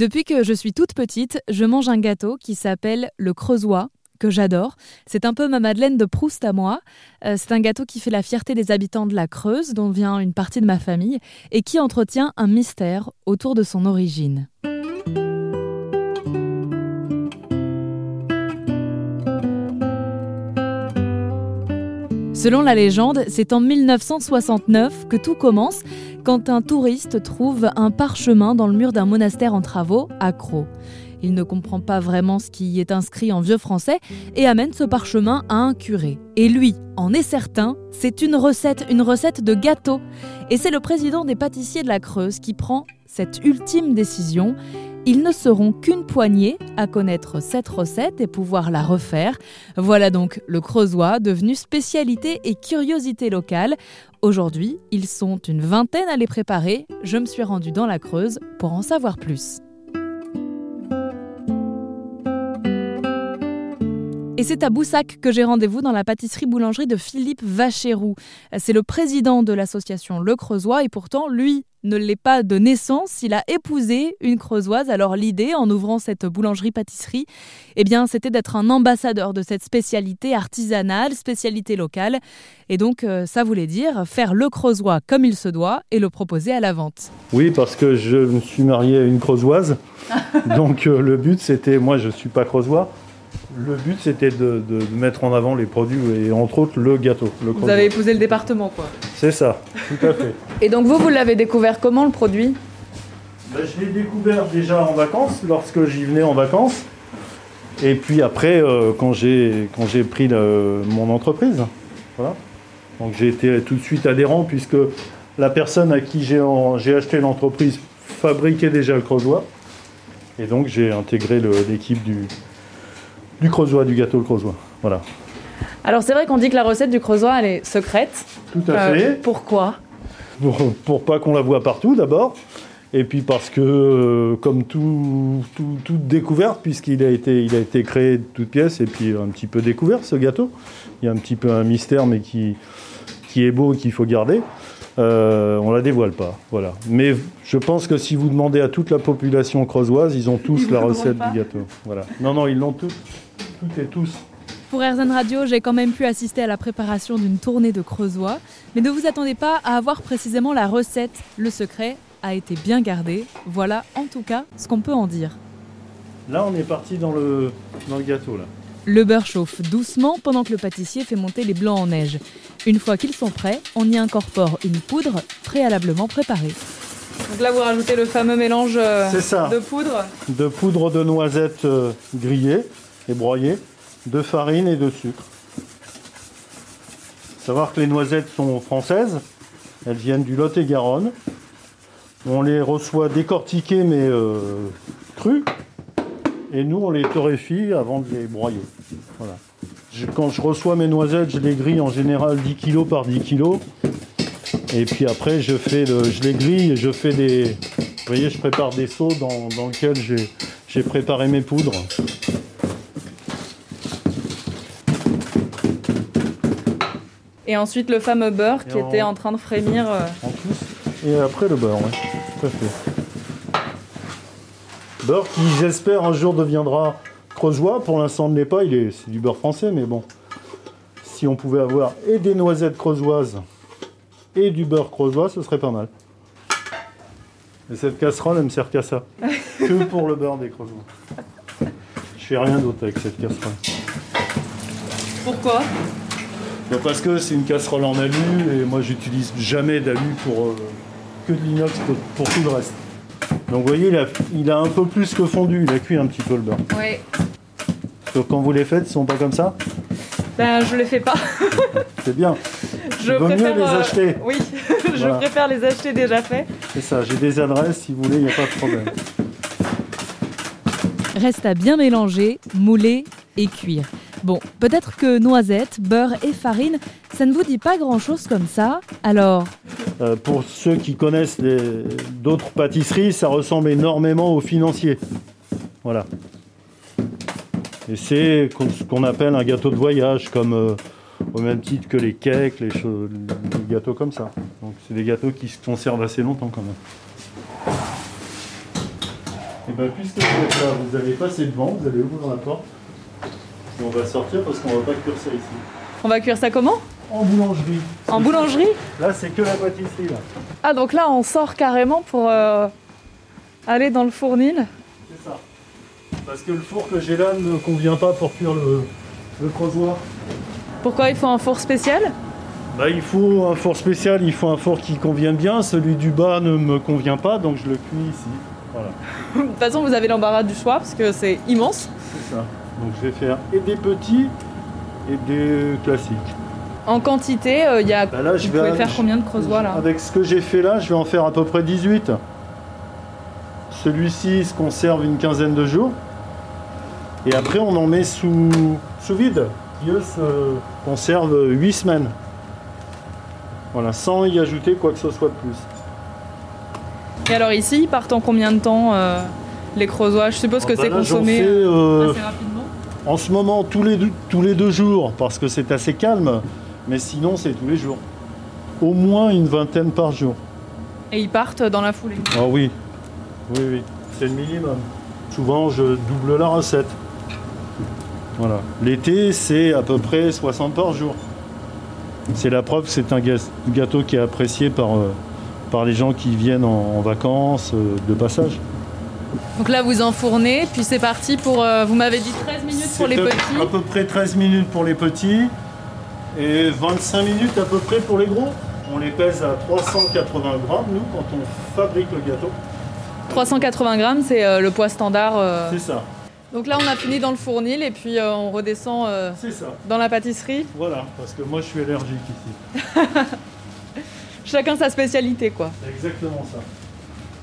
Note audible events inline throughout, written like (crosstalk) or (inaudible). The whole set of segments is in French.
Depuis que je suis toute petite, je mange un gâteau qui s'appelle le creusois que j'adore. C'est un peu ma Madeleine de Proust à moi. Euh, c'est un gâteau qui fait la fierté des habitants de la Creuse, dont vient une partie de ma famille, et qui entretient un mystère autour de son origine. Selon la légende, c'est en 1969 que tout commence quand un touriste trouve un parchemin dans le mur d'un monastère en travaux à. Il ne comprend pas vraiment ce qui y est inscrit en vieux français et amène ce parchemin à un curé. Et lui en est certain, c'est une recette, une recette de gâteau. Et c'est le président des pâtissiers de la Creuse qui prend cette ultime décision. Ils ne seront qu'une poignée à connaître cette recette et pouvoir la refaire. Voilà donc le creusois devenu spécialité et curiosité locale. Aujourd'hui, ils sont une vingtaine à les préparer. Je me suis rendue dans la Creuse pour en savoir plus. Et c'est à Boussac que j'ai rendez-vous dans la pâtisserie-boulangerie de Philippe Vacheroux. C'est le président de l'association Le Creusois et pourtant, lui ne l'est pas de naissance, il a épousé une creusoise. Alors l'idée, en ouvrant cette boulangerie-pâtisserie, eh bien, c'était d'être un ambassadeur de cette spécialité artisanale, spécialité locale. Et donc, euh, ça voulait dire faire le creusois comme il se doit et le proposer à la vente. Oui, parce que je me suis marié à une creusoise. (laughs) donc euh, le but, c'était, moi je ne suis pas creusois, le but, c'était de, mettre en avant les produits et entre autres le gâteau. vous avez épousé le département, quoi. C'est ça, tout à fait. (laughs) et donc vous, vous l'avez découvert comment le produit? Ben, Je l'ai découvert déjà en vacances, lorsque j'y venais en vacances. Et puis après, euh, quand j'ai pris mon entreprise. Voilà. Donc j'ai été tout de suite adhérent puisque la personne à qui j'ai acheté l'entreprise fabriquait déjà le creusois. Et donc j'ai intégré l'équipe du, du creusois, du gâteau le creusois. Voilà. Alors c'est vrai qu'on dit que la recette du creusois, elle est secrète. Tout à euh, fait. Pourquoi? Pour, pour, pas qu'on la voit partout d'abord. Et puis parce que, euh, comme tout, toute découverte, puisqu'il a été, il a été créé de toutes pièces et puis un petit peu découvert ce gâteau. Il y a un petit peu un mystère, mais qui, qui est beau et qu'il faut garder. Euh, on la dévoile pas, voilà. Mais je pense que si vous demandez à toute la population creusoise, ils ont tous la recette du gâteau. Voilà. Non, non, ils l'ont tous toutes et tous. Pour RZN Radio, j'ai quand même pu assister à la préparation d'une tournée de creusois. Mais ne vous attendez pas à avoir précisément la recette. Le secret a été bien gardé. Voilà en tout cas ce qu'on peut en dire. Là, on est parti dans le, dans le gâteau. Là. Le beurre chauffe doucement pendant que le pâtissier fait monter les blancs en neige. Une fois qu'ils sont prêts, on y incorpore une poudre préalablement préparée. Donc là, vous rajoutez le fameux mélange euh, de poudre De poudre de noisettes euh, grillées et broyées, de farine et de sucre. Savoir que les noisettes sont françaises, elles viennent du Lot-et-Garonne. On les reçoit décortiquées mais euh, crues. Et nous, on les torréfie avant de les broyer. Voilà. Quand je reçois mes noisettes, je les grille en général 10 kg par 10 kg. Et puis après, je, fais je les grille et je fais des. Vous voyez, je prépare des seaux dans, dans lesquels j'ai préparé mes poudres. Et ensuite le fameux beurre qui était en train de frémir. Euh. En plus. Et après le beurre, oui. Tout à fait. Beurre qui, j'espère, un jour deviendra creusois. Pour l'instant, ne l'est pas. Il est, c'est du beurre français, mais bon. Si on pouvait avoir et des noisettes creusoises et du beurre creusois, ce serait pas mal. Et cette casserole, elle me sert qu'à ça. (laughs) que pour le beurre des creusois. Je fais rien d'autre avec cette casserole. Pourquoi? Bah, Parce que c'est une casserole en alu et moi j'utilise jamais d'alu pour euh, que de l'inox pour tout le reste. Donc vous voyez, il a, un peu plus que fondu, il a cuit un petit peu le beurre. Oui. Donc quand vous les faites, ils sont pas comme ça? Ben je les fais pas. (laughs) C'est bien. Je préfère les euh, acheter. oui, (laughs) je préfère les acheter déjà faits. C'est ça, j'ai des adresses, si vous voulez, il n'y a pas de problème. Reste à bien mélanger, mouler et cuire. Bon, peut-être que noisettes, beurre et farine, ça ne vous dit pas grand-chose comme ça. Alors euh, Pour ceux qui connaissent d'autres pâtisseries, ça ressemble énormément au financier. Voilà. Et c'est ce qu'on appelle un gâteau de voyage, comme euh, au même titre que les cakes, les, gâteaux comme ça. Donc c'est des gâteaux qui se conservent assez longtemps quand même. Et ben, puisque vous êtes là, vous allez passer devant, vous allez ouvrir la porte. Et on va sortir parce qu'on va pas cuire ça ici. On va cuire ça comment? En boulangerie. En boulangerie? Là, c'est que la pâtisserie, là. Ah, donc là, on sort carrément pour euh, aller dans le fournil? C'est ça. Parce que le four que j'ai là ne convient pas pour cuire le, le creusoir. Pourquoi il faut un four spécial? Bah, il faut un four spécial, il faut un four qui convienne bien. Celui du bas ne me convient pas, donc je le cuis ici. Voilà, (laughs) De toute façon, vous avez l'embarras du choix parce que c'est immense. c'est ça. Donc je vais faire et des petits et des classiques. En quantité, euh, il y a. Bah là, je vous vais pouvez faire combien de creusois là Avec ce que j'ai fait là, je vais en faire à peu près 18. Celui-ci se conserve une quinzaine de jours. Et après, on en met sous, sous vide, qui eux se conservent 8 semaines. Voilà, sans y ajouter quoi que ce soit de plus. Et alors ici, ils partent en combien de temps euh, les creusois Je suppose que Ah bah c'est consommé fais, euh, euh, assez rapidement. En ce moment, tous les, deux, tous les deux jours, parce que c'est assez calme, mais sinon, c'est tous les jours. Au moins une vingtaine par jour. Et ils partent dans la foulée. Ah oui, oui, oui, c'est le minimum. Souvent, je double la recette. Voilà. L'été, c'est à peu près 60 par jour. C'est la preuve que c'est un gâteau qui est apprécié par, euh, par les gens qui viennent en, en vacances, euh, de passage. Donc là, vous enfournez, puis c'est parti pour. euh, vous m'avez dit 13 minutes pour les à- petits. À peu près 13 minutes pour les petits et 25 minutes à peu près pour les gros. On les pèse à 380 grammes, nous, quand on fabrique le gâteau. 380 grammes, c'est euh, le poids standard. euh. C'est ça, Donc là, on a fini dans le fournil et puis euh, on redescend ça. dans la pâtisserie. Voilà, parce que moi je suis allergique ici. (laughs) Chacun sa spécialité, quoi. C'est exactement ça.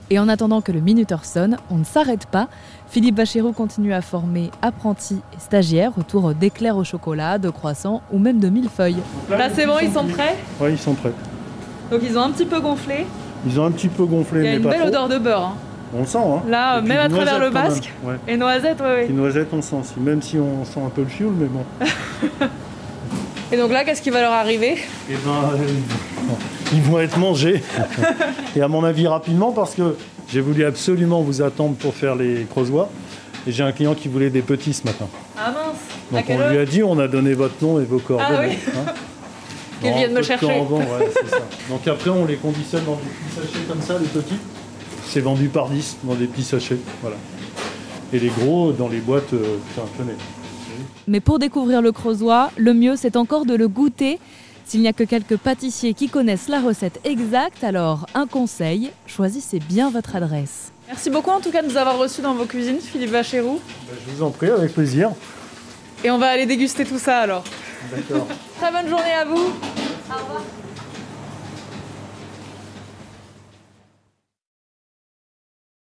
Et en attendant que le minuteur sonne, on ne s'arrête pas. Philippe Bachirou continue à former apprentis et stagiaires autour d'éclairs au chocolat, de croissants ou même de millefeuilles. Là, c'est bon, ils sont prêts? Oui, ils sont prêts. Donc ils ont un petit peu gonflé. Ils ont un petit peu gonflé, Il y a mais une pas belle trop. odeur de beurre. hein. On le sent, hein. Là, même à travers le basque. Ouais. Et noisettes, oui. Les noisettes, on sent aussi, même si on sent un peu le fioul, mais bon. (laughs) Et donc là, qu'est-ce qui va leur arriver? Eh ben, euh, ils vont être mangés. Et à mon avis, rapidement, parce que j'ai voulu absolument vous attendre pour faire les creusois. Et j'ai un client qui voulait des petits ce matin. Ah mince Donc on lui a dit, on a donné votre nom et vos coordonnées. oui. hein. (laughs) Qu'ils viennent me chercher. avant, ouais, c'est ça. Donc après, on les conditionne dans des petits sachets comme ça, les petits. C'est vendu par 10 dans des petits sachets. Voilà. Et les gros dans les boîtes, euh, putain, tenez. Mais pour découvrir le creusois, le mieux c'est encore de le goûter. S'il n'y a que quelques pâtissiers qui connaissent la recette exacte, alors un conseil, choisissez bien votre adresse. Merci beaucoup en tout cas de nous avoir reçus dans vos cuisines, Philippe Vacherou. Ben, je vous en prie, avec plaisir. Et on va aller déguster tout ça alors. D'accord. Très bonne journée à vous. Au revoir.